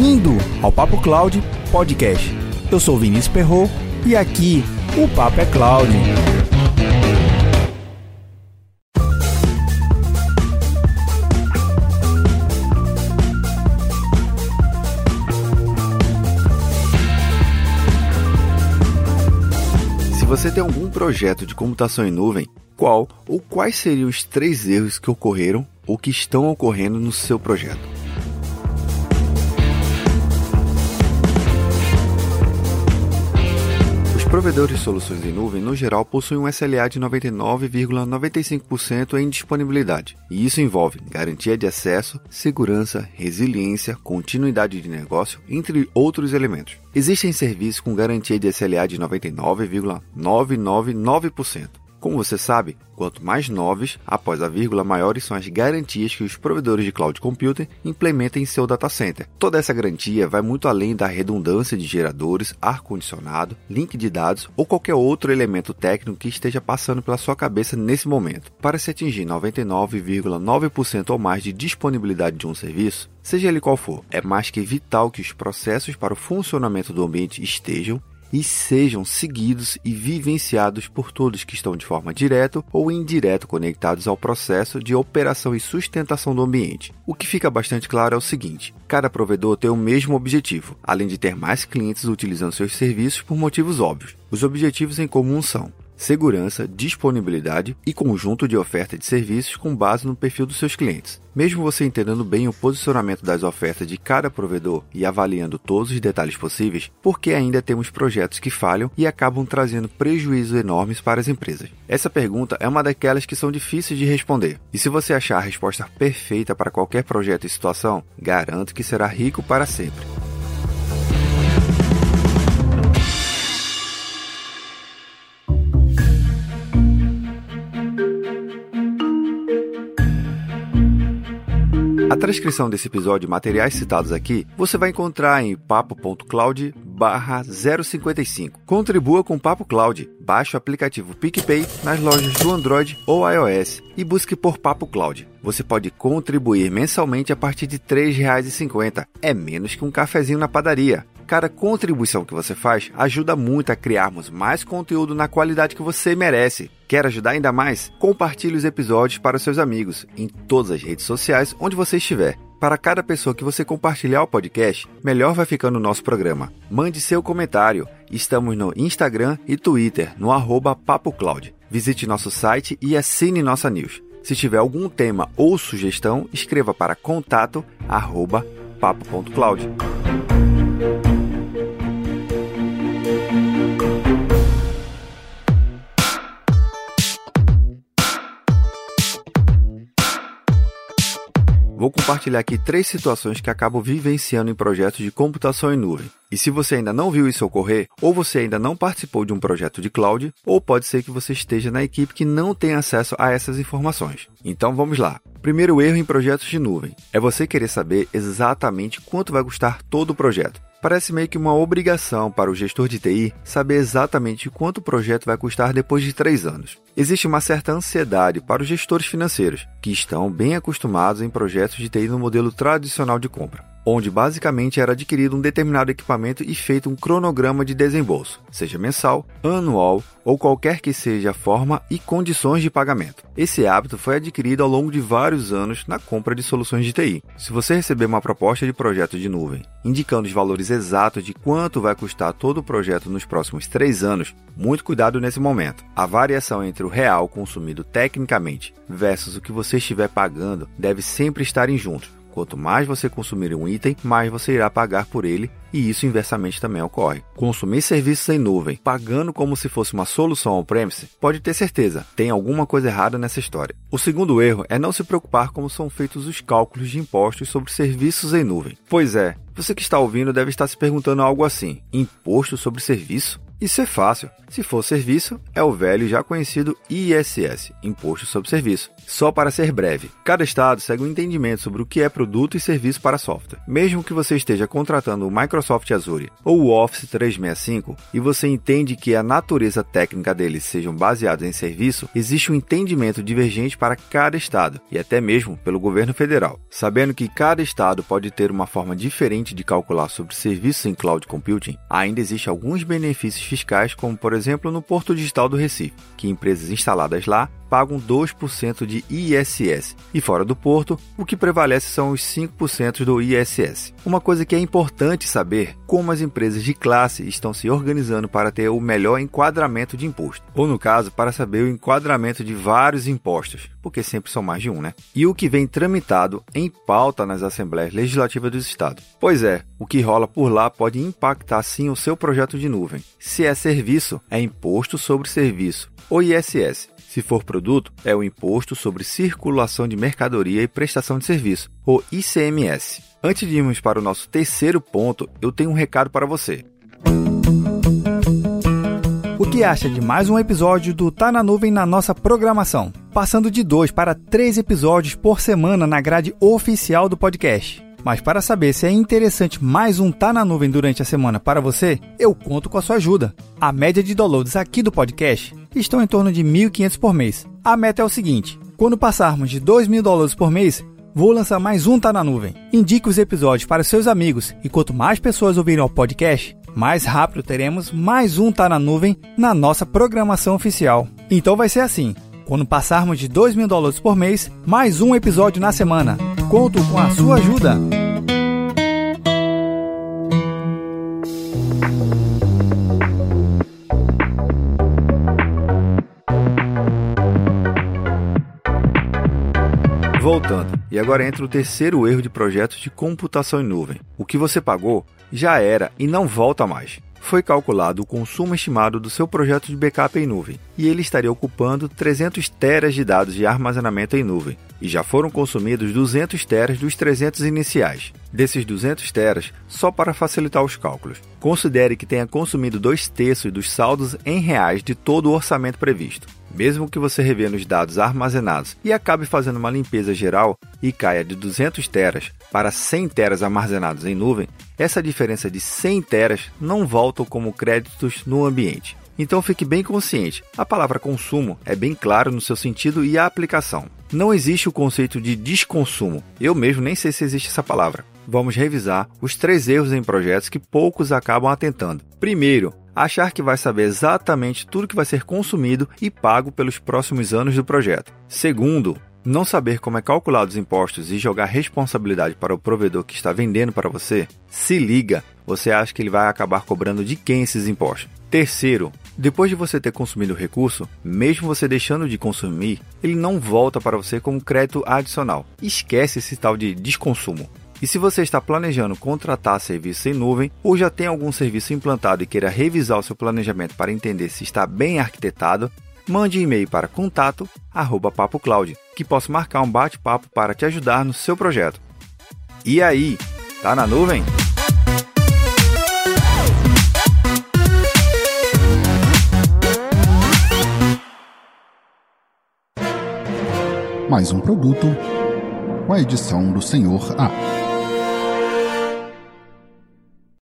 Bem-vindo ao Papo Cloud Podcast. Eu sou Vinícius Perro e aqui o Papo é Cloud. Se você tem algum projeto de computação em nuvem, qual ou quais seriam os três erros que ocorreram ou que estão ocorrendo no seu projeto? Provedores de soluções em nuvem, no geral, possuem um SLA de 99,95% em disponibilidade, e isso envolve garantia de acesso, segurança, resiliência, continuidade de negócio, entre outros elementos. Existem serviços com garantia de SLA de 99,999%. Como você sabe, quanto mais novos, após a vírgula, maiores são as garantias que os provedores de cloud computing implementam em seu data center. Toda essa garantia vai muito além da redundância de geradores, ar-condicionado, link de dados ou qualquer outro elemento técnico que esteja passando pela sua cabeça nesse momento. Para se atingir 99,9% ou mais de disponibilidade de um serviço, seja ele qual for, é mais que vital que os processos para o funcionamento do ambiente estejam e sejam seguidos e vivenciados por todos que estão de forma direta ou indireta conectados ao processo de operação e sustentação do ambiente. O que fica bastante claro é o seguinte: cada provedor tem o mesmo objetivo, além de ter mais clientes utilizando seus serviços por motivos óbvios. Os objetivos em comum são segurança, disponibilidade e conjunto de oferta de serviços com base no perfil dos seus clientes. Mesmo você entendendo bem o posicionamento das ofertas de cada provedor e avaliando todos os detalhes possíveis, porque ainda temos projetos que falham e acabam trazendo prejuízos enormes para as empresas? Essa pergunta é uma daquelas que são difíceis de responder. E se você achar a resposta perfeita para qualquer projeto e situação, garanto que será rico para sempre. Transcrição desse episódio e materiais citados aqui você vai encontrar em papo.cloud 055. Contribua com o Papo Cloud. Baixe o aplicativo PicPay nas lojas do Android ou iOS e busque por Papo Cloud. Você pode contribuir mensalmente a partir de R$ 3,50. É menos que um cafezinho na padaria. Cada contribuição que você faz ajuda muito a criarmos mais conteúdo na qualidade que você merece. Quer ajudar ainda mais? Compartilhe os episódios para os seus amigos em todas as redes sociais onde você estiver. Para cada pessoa que você compartilhar o podcast, melhor vai ficando o nosso programa. Mande seu comentário. Estamos no Instagram e Twitter, no arroba PapoCloud. Visite nosso site e assine nossa news. Se tiver algum tema ou sugestão, escreva para contato papo.cloud. Vou compartilhar aqui três situações que acabo vivenciando em projetos de computação em nuvem. E se você ainda não viu isso ocorrer, ou você ainda não participou de um projeto de cloud, ou pode ser que você esteja na equipe que não tem acesso a essas informações. Então vamos lá. Primeiro erro em projetos de nuvem é você querer saber exatamente quanto vai custar todo o projeto. Parece meio que uma obrigação para o gestor de TI saber exatamente quanto o projeto vai custar depois de três anos. Existe uma certa ansiedade para os gestores financeiros, que estão bem acostumados em projetos de TI no modelo tradicional de compra onde basicamente era adquirido um determinado equipamento e feito um cronograma de desembolso, seja mensal, anual ou qualquer que seja a forma e condições de pagamento. Esse hábito foi adquirido ao longo de vários anos na compra de soluções de TI. Se você receber uma proposta de projeto de nuvem indicando os valores exatos de quanto vai custar todo o projeto nos próximos três anos, muito cuidado nesse momento. A variação entre o real consumido tecnicamente versus o que você estiver pagando deve sempre estarem juntos Quanto mais você consumir um item, mais você irá pagar por ele, e isso inversamente também ocorre. Consumir serviços em nuvem, pagando como se fosse uma solução on-premise, pode ter certeza, tem alguma coisa errada nessa história. O segundo erro é não se preocupar como são feitos os cálculos de impostos sobre serviços em nuvem. Pois é, você que está ouvindo deve estar se perguntando algo assim: imposto sobre serviço? Isso é fácil. Se for serviço, é o velho já conhecido ISS, Imposto sobre Serviço. Só para ser breve, cada estado segue um entendimento sobre o que é produto e serviço para software. Mesmo que você esteja contratando o Microsoft Azure ou o Office 365 e você entende que a natureza técnica deles sejam baseados em serviço, existe um entendimento divergente para cada estado e até mesmo pelo governo federal. Sabendo que cada estado pode ter uma forma diferente de calcular sobre serviços em cloud computing, ainda existem alguns benefícios fiscais, como por exemplo no Porto Digital do Recife, que empresas instaladas lá pagam 2% de ISS, e fora do porto, o que prevalece são os 5% do ISS. Uma coisa que é importante saber como as empresas de classe estão se organizando para ter o melhor enquadramento de imposto, ou no caso, para saber o enquadramento de vários impostos, porque sempre são mais de um, né? E o que vem tramitado em pauta nas assembleias legislativas dos estados. Pois é, o que rola por lá pode impactar sim o seu projeto de nuvem. Se é serviço, é imposto sobre serviço, ou ISS. Se for produto, é o Imposto sobre Circulação de Mercadoria e Prestação de Serviço, ou ICMS. Antes de irmos para o nosso terceiro ponto, eu tenho um recado para você. O que acha de mais um episódio do Tá na Nuvem na nossa programação? Passando de dois para três episódios por semana na grade oficial do podcast. Mas para saber se é interessante mais um Tá na Nuvem durante a semana para você, eu conto com a sua ajuda. A média de downloads aqui do podcast estão em torno de 1.500 por mês. A meta é o seguinte: quando passarmos de 2.000 dólares por mês, vou lançar mais um Tá na Nuvem. Indique os episódios para seus amigos e quanto mais pessoas ouvirem o podcast, mais rápido teremos mais um Tá na Nuvem na nossa programação oficial. Então vai ser assim: quando passarmos de 2.000 dólares por mês, mais um episódio na semana. Conto com a sua ajuda. Voltando, e agora entra o terceiro erro de projetos de computação em nuvem. O que você pagou já era e não volta mais. Foi calculado o consumo estimado do seu projeto de backup em nuvem, e ele estaria ocupando 300 teras de dados de armazenamento em nuvem, e já foram consumidos 200 teras dos 300 iniciais. Desses 200 teras, só para facilitar os cálculos, considere que tenha consumido dois terços dos saldos em reais de todo o orçamento previsto. Mesmo que você reveja os dados armazenados e acabe fazendo uma limpeza geral e caia de 200 teras para 100 teras armazenados em nuvem, essa diferença de 100 teras não volta como créditos no ambiente. Então fique bem consciente, a palavra consumo é bem claro no seu sentido e a aplicação. Não existe o conceito de desconsumo, eu mesmo nem sei se existe essa palavra. Vamos revisar os três erros em projetos que poucos acabam atentando. Primeiro, achar que vai saber exatamente tudo que vai ser consumido e pago pelos próximos anos do projeto. Segundo, não saber como é calculado os impostos e jogar responsabilidade para o provedor que está vendendo para você, se liga, você acha que ele vai acabar cobrando de quem esses impostos. Terceiro, depois de você ter consumido o recurso, mesmo você deixando de consumir, ele não volta para você como crédito adicional. Esquece esse tal de desconsumo. E se você está planejando contratar serviço em nuvem ou já tem algum serviço implantado e queira revisar o seu planejamento para entender se está bem arquitetado, mande e-mail para contato@papocloud, que posso marcar um bate-papo para te ajudar no seu projeto. E aí, tá na nuvem? Mais um produto com a edição do Senhor A.